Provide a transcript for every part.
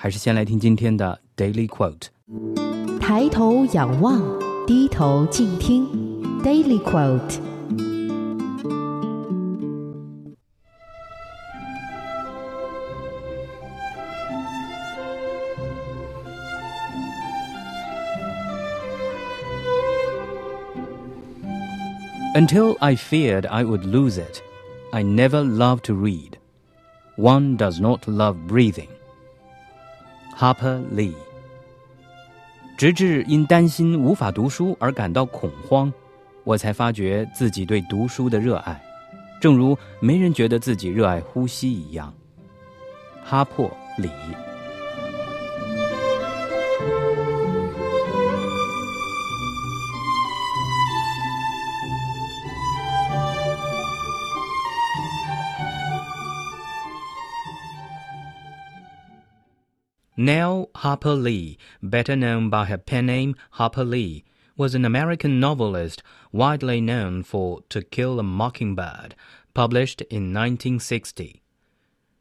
还是先来听今天的 Daily Quote。抬头仰望，低头静听。Daily Quote。Until I feared I would lose it, I never loved to read. One does not love breathing. 哈珀·李。直至因担心无法读书而感到恐慌，我才发觉自己对读书的热爱，正如没人觉得自己热爱呼吸一样。哈珀·里。Nell Harper Lee, better known by her pen name Harper Lee, was an American novelist widely known for To Kill a Mockingbird, published in 1960.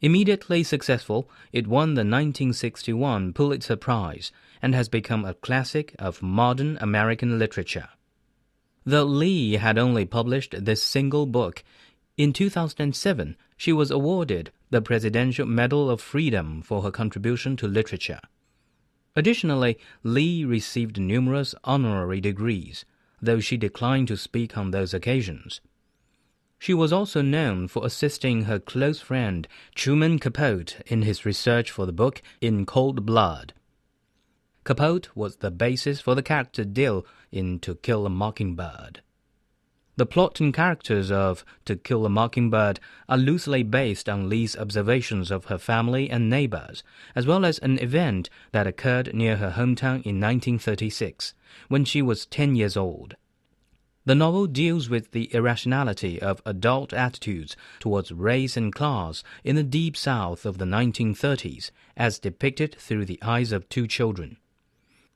Immediately successful, it won the 1961 Pulitzer Prize and has become a classic of modern American literature. Though Lee had only published this single book, in 2007 she was awarded the Presidential Medal of Freedom for her contribution to literature. Additionally, Lee received numerous honorary degrees, though she declined to speak on those occasions. She was also known for assisting her close friend Truman Capote in his research for the book In Cold Blood. Capote was the basis for the character Dill in To Kill a Mockingbird. The plot and characters of To Kill a Mockingbird are loosely based on Lee's observations of her family and neighbors, as well as an event that occurred near her hometown in 1936, when she was 10 years old. The novel deals with the irrationality of adult attitudes towards race and class in the deep South of the 1930s, as depicted through the eyes of two children.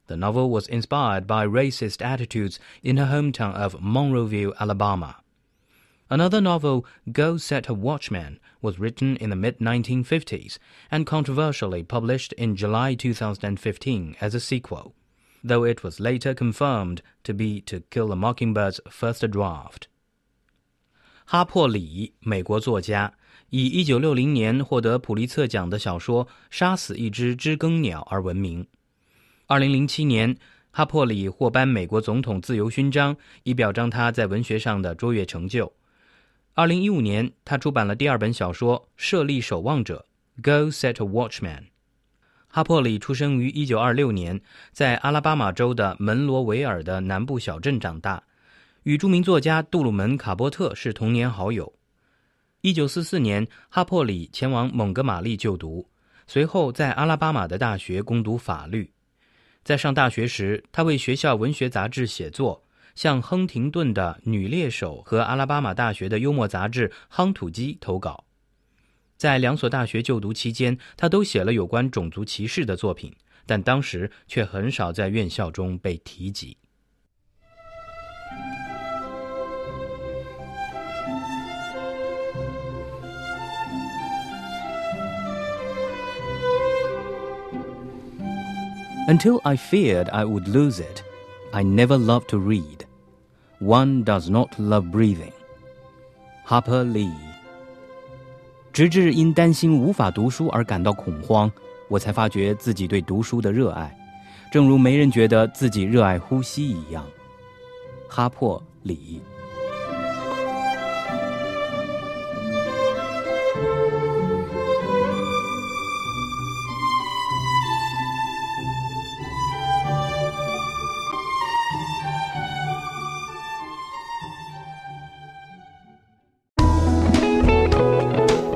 The novel was inspired by racist attitudes in her hometown of Monroeville, Alabama. Another novel, Go Set a Watchman, was written in the mid 1950s and controversially published in July 2015 as a sequel, though it was later confirmed to be To Kill a Mockingbird's first draft. 哈珀·李，美国作家，以1960年获得普利策奖的小说《杀死一只知更鸟》而闻名。二零零七年，哈珀里获颁美国总统自由勋章，以表彰他在文学上的卓越成就。二零一五年，他出版了第二本小说《设立守望者》（Go Set a Watchman）。哈珀里出生于一九二六年，在阿拉巴马州的门罗维尔的南部小镇长大，与著名作家杜鲁门·卡波特是童年好友。一九四四年，哈珀里前往蒙哥马利就读，随后在阿拉巴马的大学攻读法律。在上大学时，他为学校文学杂志写作，向亨廷顿的《女猎手》和阿拉巴马大学的幽默杂志《夯土机》投稿。在两所大学就读期间，他都写了有关种族歧视的作品，但当时却很少在院校中被提及。Until I feared I would lose it, I never loved to read. One does not love breathing. Harper Lee。直至因担心无法读书而感到恐慌，我才发觉自己对读书的热爱，正如没人觉得自己热爱呼吸一样。哈珀·里。